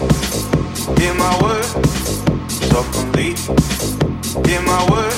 Hear my words, softly. Hear my words.